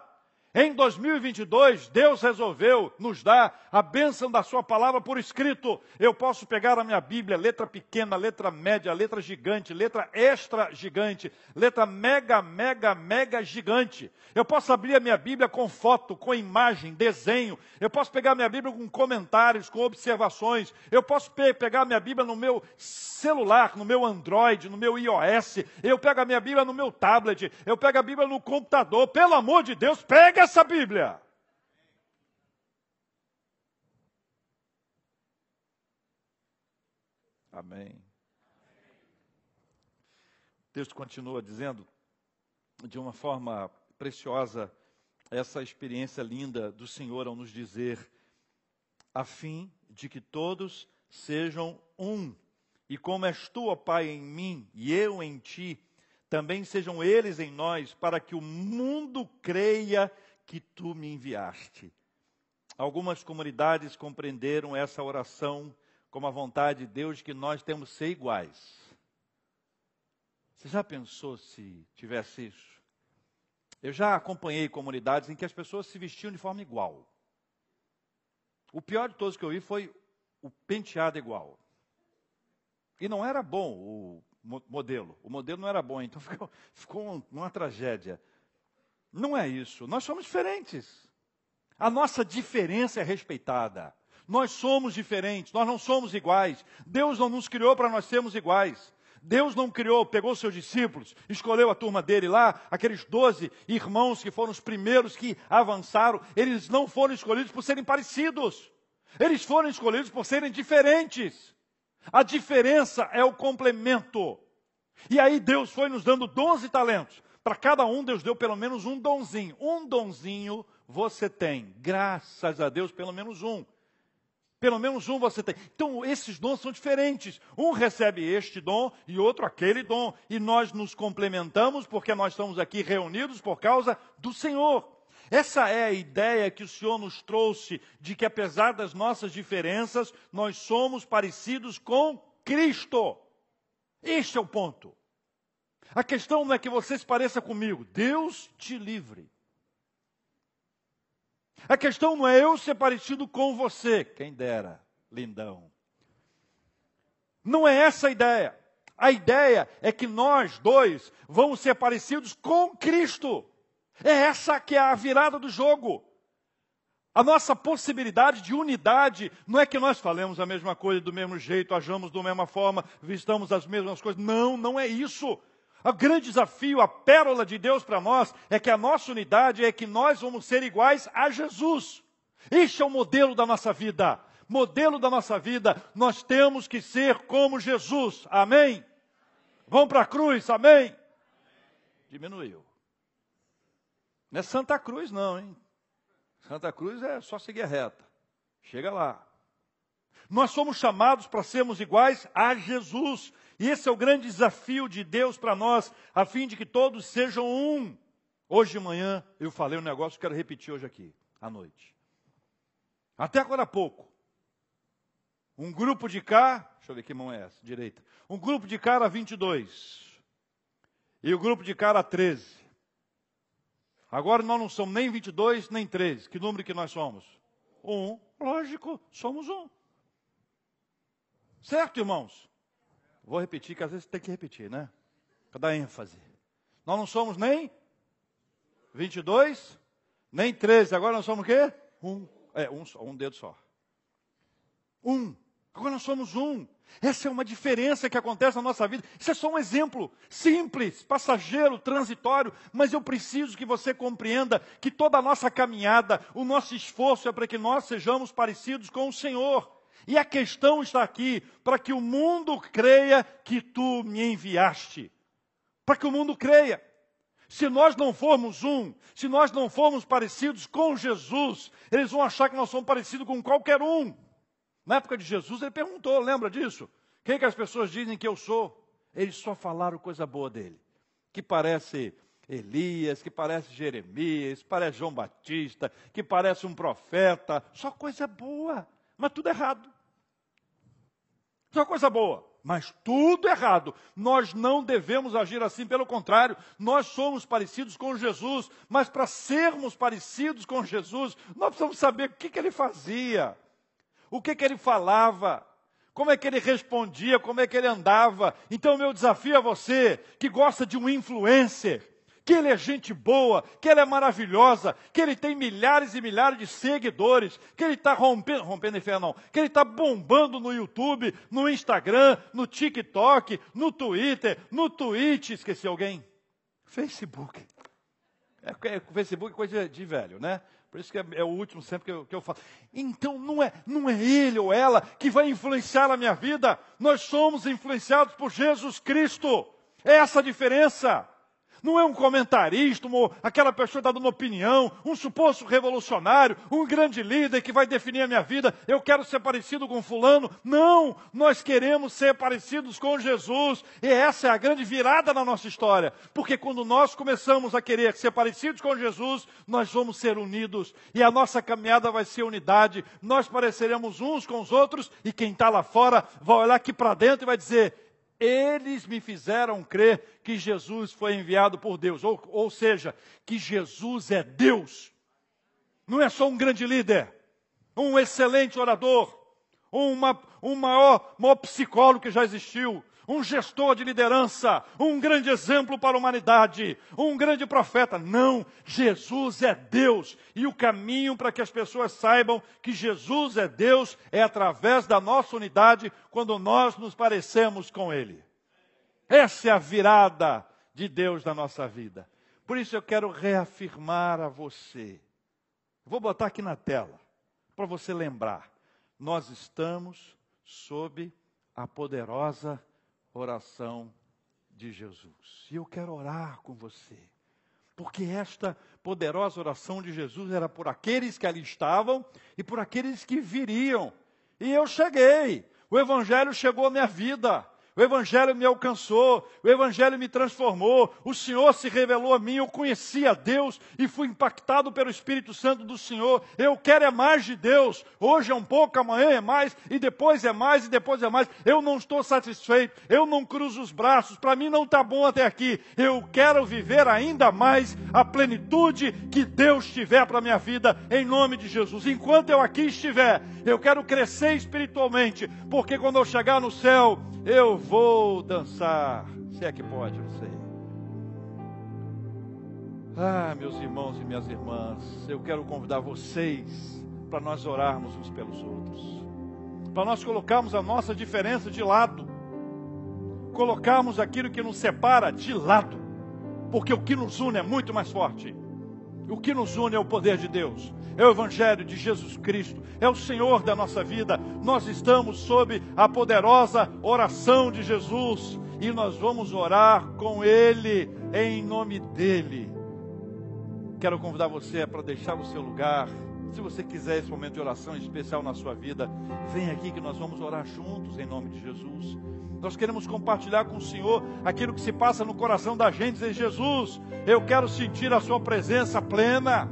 [SPEAKER 1] Em 2022, Deus resolveu nos dar a bênção da Sua palavra por escrito. Eu posso pegar a minha Bíblia, letra pequena, letra média, letra gigante, letra extra gigante, letra mega, mega, mega gigante. Eu posso abrir a minha Bíblia com foto, com imagem, desenho. Eu posso pegar a minha Bíblia com comentários, com observações. Eu posso pe pegar a minha Bíblia no meu celular, no meu Android, no meu iOS. Eu pego a minha Bíblia no meu tablet. Eu pego a Bíblia no computador. Pelo amor de Deus, pega essa Bíblia. Amém. O texto continua dizendo, de uma forma preciosa, essa experiência linda do Senhor ao nos dizer, a fim de que todos sejam um, e como és tu, ó Pai, em mim e eu em ti, também sejam eles em nós, para que o mundo creia que tu me enviaste. Algumas comunidades compreenderam essa oração como a vontade de Deus de que nós temos ser iguais. Você já pensou se tivesse isso? Eu já acompanhei comunidades em que as pessoas se vestiam de forma igual. O pior de todos que eu vi foi o penteado igual. E não era bom o modelo. O modelo não era bom, então ficou, ficou uma tragédia. Não é isso. Nós somos diferentes. A nossa diferença é respeitada. Nós somos diferentes, nós não somos iguais. Deus não nos criou para nós sermos iguais. Deus não criou, pegou seus discípulos, escolheu a turma dele lá, aqueles doze irmãos que foram os primeiros que avançaram, eles não foram escolhidos por serem parecidos, eles foram escolhidos por serem diferentes. A diferença é o complemento. E aí Deus foi nos dando doze talentos. Para cada um, Deus deu pelo menos um donzinho. Um donzinho você tem. Graças a Deus, pelo menos um. Pelo menos um você tem. Então, esses dons são diferentes. Um recebe este dom e outro aquele dom. E nós nos complementamos porque nós estamos aqui reunidos por causa do Senhor. Essa é a ideia que o Senhor nos trouxe de que, apesar das nossas diferenças, nós somos parecidos com Cristo. Este é o ponto. A questão não é que você se pareça comigo. Deus te livre. A questão não é eu ser parecido com você. Quem dera, lindão. Não é essa a ideia. A ideia é que nós dois vamos ser parecidos com Cristo. É essa que é a virada do jogo. A nossa possibilidade de unidade não é que nós falemos a mesma coisa do mesmo jeito, ajamos da mesma forma, vistamos as mesmas coisas. Não, não é isso. O grande desafio, a pérola de Deus para nós, é que a nossa unidade é que nós vamos ser iguais a Jesus. Este é o modelo da nossa vida. Modelo da nossa vida, nós temos que ser como Jesus. Amém? Vamos para a cruz, amém? Diminuiu. Não é Santa Cruz, não, hein? Santa Cruz é só seguir reta. Chega lá. Nós somos chamados para sermos iguais a Jesus. E esse é o grande desafio de Deus para nós, a fim de que todos sejam um. Hoje de manhã eu falei um negócio que quero repetir hoje aqui, à noite. Até agora há pouco. Um grupo de cá, deixa eu ver que mão é essa, direita. Um grupo de cá era 22. E o grupo de cá era 13. Agora nós não somos nem 22, nem 13. Que número que nós somos? Um. Lógico, somos um. Certo, irmãos? Vou repetir, que às vezes tem que repetir, né? Para dar ênfase. Nós não somos nem 22, nem 13. Agora nós somos o quê? Um. É, um, só, um dedo só. Um. Agora nós somos um. Essa é uma diferença que acontece na nossa vida. Isso é só um exemplo simples, passageiro, transitório, mas eu preciso que você compreenda que toda a nossa caminhada, o nosso esforço é para que nós sejamos parecidos com o Senhor. E a questão está aqui para que o mundo creia que tu me enviaste. Para que o mundo creia. Se nós não formos um, se nós não formos parecidos com Jesus, eles vão achar que nós somos parecidos com qualquer um. Na época de Jesus, ele perguntou, lembra disso? Quem que as pessoas dizem que eu sou? Eles só falaram coisa boa dele. Que parece Elias, que parece Jeremias, parece João Batista, que parece um profeta. Só coisa boa, mas tudo errado. Só coisa boa, mas tudo errado. Nós não devemos agir assim, pelo contrário, nós somos parecidos com Jesus, mas para sermos parecidos com Jesus, nós precisamos saber o que, que ele fazia. O que, que ele falava, como é que ele respondia, como é que ele andava. Então, meu desafio a você que gosta de um influencer, que ele é gente boa, que ele é maravilhosa, que ele tem milhares e milhares de seguidores, que ele está rompendo, rompendo em não, que ele está bombando no YouTube, no Instagram, no TikTok, no Twitter, no Twitch, esqueci alguém? Facebook. É, é, Facebook é coisa de velho, né? Por isso que é, é o último sempre que eu, que eu falo. Então não é, não é ele ou ela que vai influenciar a minha vida. Nós somos influenciados por Jesus Cristo. É essa a diferença. Não é um comentarista, uma, aquela pessoa está dando opinião, um suposto revolucionário, um grande líder que vai definir a minha vida. Eu quero ser parecido com Fulano. Não! Nós queremos ser parecidos com Jesus. E essa é a grande virada na nossa história. Porque quando nós começamos a querer ser parecidos com Jesus, nós vamos ser unidos. E a nossa caminhada vai ser unidade. Nós pareceremos uns com os outros. E quem está lá fora vai olhar aqui para dentro e vai dizer: eles me fizeram crer que Jesus foi enviado por Deus. Ou, ou seja, que Jesus é Deus. Não é só um grande líder, um excelente orador, uma, um maior, maior psicólogo que já existiu, um gestor de liderança, um grande exemplo para a humanidade, um grande profeta. Não, Jesus é Deus. E o caminho para que as pessoas saibam que Jesus é Deus é através da nossa unidade, quando nós nos parecemos com Ele. Essa é a virada de Deus na nossa vida. Por isso eu quero reafirmar a você. Vou botar aqui na tela, para você lembrar. Nós estamos sob a poderosa oração de Jesus. E eu quero orar com você. Porque esta poderosa oração de Jesus era por aqueles que ali estavam e por aqueles que viriam. E eu cheguei. O Evangelho chegou à minha vida. O Evangelho me alcançou, o Evangelho me transformou, o Senhor se revelou a mim, eu conheci a Deus e fui impactado pelo Espírito Santo do Senhor. Eu quero é mais de Deus. Hoje é um pouco, amanhã é mais, e depois é mais, e depois é mais. Eu não estou satisfeito, eu não cruzo os braços, para mim não está bom até aqui. Eu quero viver ainda mais a plenitude que Deus tiver para a minha vida, em nome de Jesus. Enquanto eu aqui estiver, eu quero crescer espiritualmente, porque quando eu chegar no céu, eu vou dançar. Se é que pode, não sei. Ah, meus irmãos e minhas irmãs, eu quero convidar vocês para nós orarmos uns pelos outros, para nós colocarmos a nossa diferença de lado, colocarmos aquilo que nos separa de lado, porque o que nos une é muito mais forte. O que nos une é o poder de Deus, é o Evangelho de Jesus Cristo, é o Senhor da nossa vida. Nós estamos sob a poderosa oração de Jesus e nós vamos orar com Ele, em nome dEle. Quero convidar você para deixar o seu lugar. Se você quiser esse momento de oração especial na sua vida, vem aqui que nós vamos orar juntos em nome de Jesus. Nós queremos compartilhar com o Senhor aquilo que se passa no coração da gente, dizer, Jesus, eu quero sentir a sua presença plena.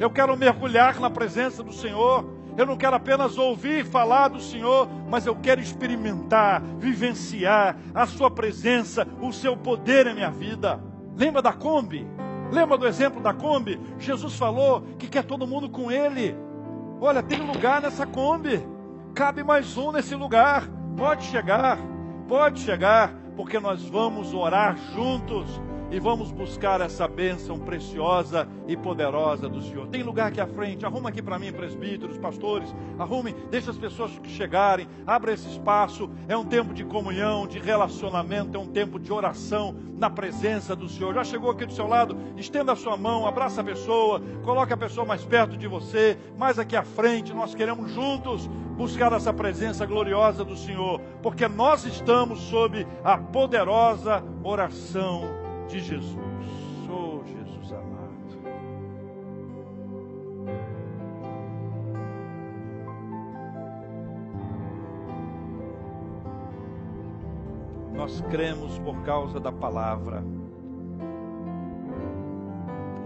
[SPEAKER 1] Eu quero mergulhar na presença do Senhor. Eu não quero apenas ouvir falar do Senhor, mas eu quero experimentar, vivenciar a Sua presença, o Seu poder em minha vida. Lembra da Kombi? Lembra do exemplo da Kombi? Jesus falou que quer todo mundo com Ele. Olha, tem lugar nessa Kombi. Cabe mais um nesse lugar. Pode chegar, pode chegar, porque nós vamos orar juntos e vamos buscar essa bênção preciosa e poderosa do Senhor. Tem lugar aqui à frente, arruma aqui para mim, presbíteros, pastores, arrume, deixa as pessoas chegarem, abra esse espaço. É um tempo de comunhão, de relacionamento, é um tempo de oração na presença do Senhor. Já chegou aqui do seu lado? Estenda a sua mão, abraça a pessoa, coloque a pessoa mais perto de você, mais aqui à frente. Nós queremos juntos buscar essa presença gloriosa do Senhor, porque nós estamos sob a poderosa oração de Jesus. Oh, Jesus amado. Nós cremos por causa da palavra.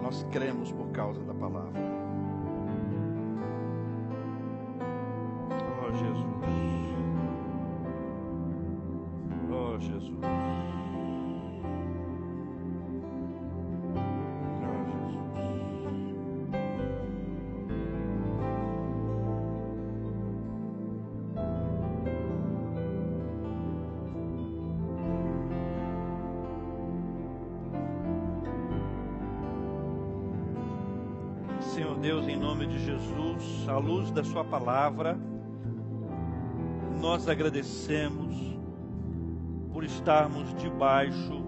[SPEAKER 1] Nós cremos por causa da palavra. Oh, Jesus. Oh, Jesus. Deus, em nome de Jesus, à luz da Sua palavra, nós agradecemos por estarmos debaixo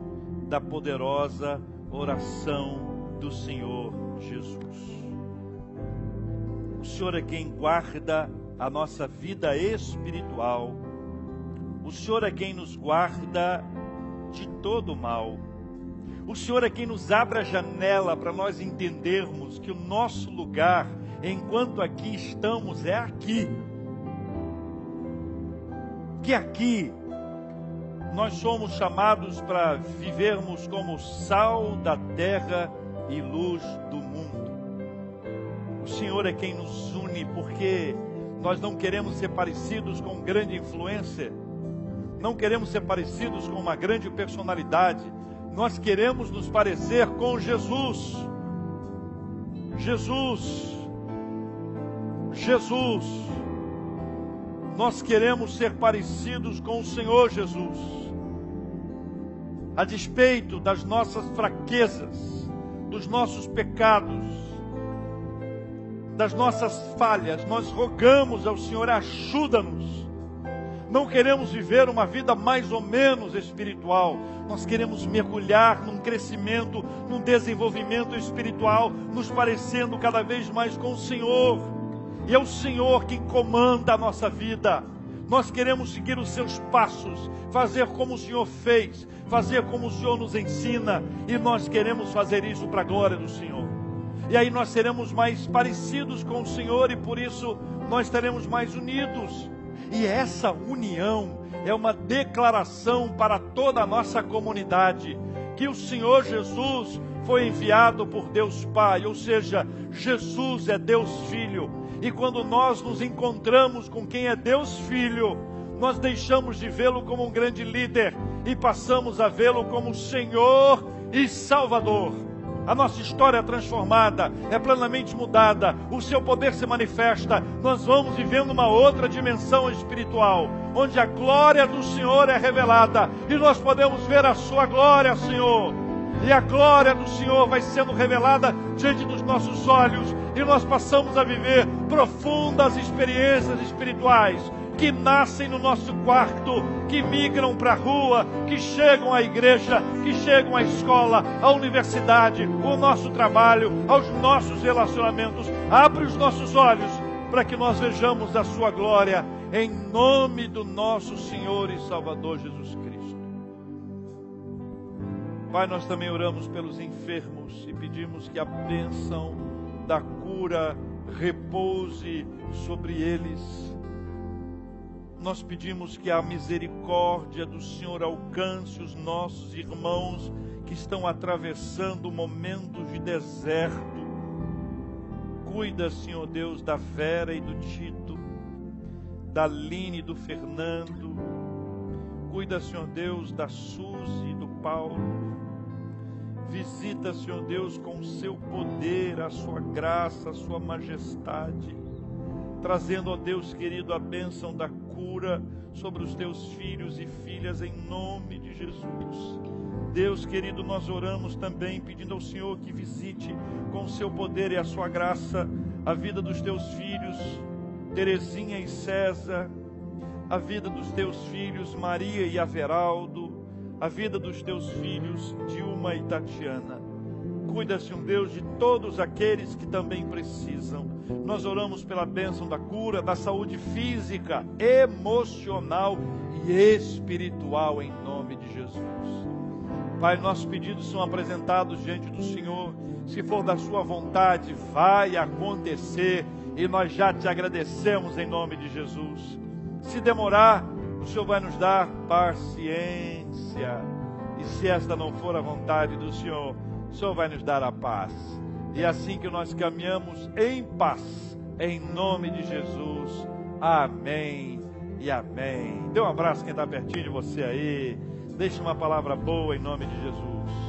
[SPEAKER 1] da poderosa oração do Senhor Jesus. O Senhor é quem guarda a nossa vida espiritual, o Senhor é quem nos guarda de todo mal. O Senhor é quem nos abre a janela para nós entendermos que o nosso lugar, enquanto aqui estamos, é aqui. Que aqui nós somos chamados para vivermos como sal da terra e luz do mundo. O Senhor é quem nos une, porque nós não queremos ser parecidos com grande influência, não queremos ser parecidos com uma grande personalidade, nós queremos nos parecer com Jesus. Jesus. Jesus. Nós queremos ser parecidos com o Senhor Jesus. A despeito das nossas fraquezas, dos nossos pecados, das nossas falhas, nós rogamos ao Senhor, ajuda-nos não queremos viver uma vida mais ou menos espiritual. Nós queremos mergulhar num crescimento, num desenvolvimento espiritual, nos parecendo cada vez mais com o Senhor. E é o Senhor quem comanda a nossa vida. Nós queremos seguir os seus passos, fazer como o Senhor fez, fazer como o Senhor nos ensina, e nós queremos fazer isso para a glória do Senhor. E aí nós seremos mais parecidos com o Senhor e por isso nós estaremos mais unidos E essa união é uma declaração para toda a nossa comunidade que o Senhor Jesus foi enviado por Deus Pai, ou seja, Jesus é Deus Filho. E quando nós nos encontramos com quem é Deus Filho, nós deixamos de vê-lo como um grande líder e passamos a vê-lo como Senhor e Salvador. A nossa história é transformada, é plenamente mudada, o seu poder se manifesta. Nós vamos vivendo uma outra dimensão espiritual, onde a glória do Senhor é revelada e nós podemos ver a sua glória, Senhor. E a glória do Senhor vai sendo revelada diante dos nossos olhos e nós passamos a viver profundas experiências espirituais que nascem no nosso quarto, que migram para a rua, que chegam à igreja, que chegam à escola, à universidade, ao nosso trabalho, aos nossos relacionamentos. Abre os nossos olhos para que nós vejamos a Sua glória, em nome do nosso Senhor e Salvador Jesus Cristo. Pai, nós também oramos pelos enfermos e pedimos que a bênção da cura repouse sobre eles nós pedimos que a misericórdia do Senhor alcance os nossos irmãos que estão atravessando momentos de deserto. Cuida, Senhor Deus, da Vera e do Tito, da Aline e do Fernando. Cuida, Senhor Deus, da Suzy e do Paulo. Visita, Senhor Deus, com o seu poder, a sua graça, a sua majestade trazendo, ó Deus querido, a bênção da cura sobre os teus filhos e filhas em nome de Jesus. Deus querido, nós oramos também pedindo ao Senhor que visite com o seu poder e a sua graça a vida dos teus filhos, Terezinha e César, a vida dos teus filhos, Maria e Averaldo, a vida dos teus filhos, Dilma e Tatiana. Cuida-se um Deus de todos aqueles que também precisam. Nós oramos pela bênção da cura, da saúde física, emocional e espiritual em nome de Jesus. Pai, nossos pedidos são apresentados diante do Senhor. Se for da Sua vontade, vai acontecer e nós já te agradecemos em nome de Jesus. Se demorar, o Senhor vai nos dar paciência. E se esta não for a vontade do Senhor, Senhor vai nos dar a paz. E assim que nós caminhamos em paz, em nome de Jesus. Amém e amém. Dê um abraço quem está pertinho de você aí. Deixe uma palavra boa em nome de Jesus.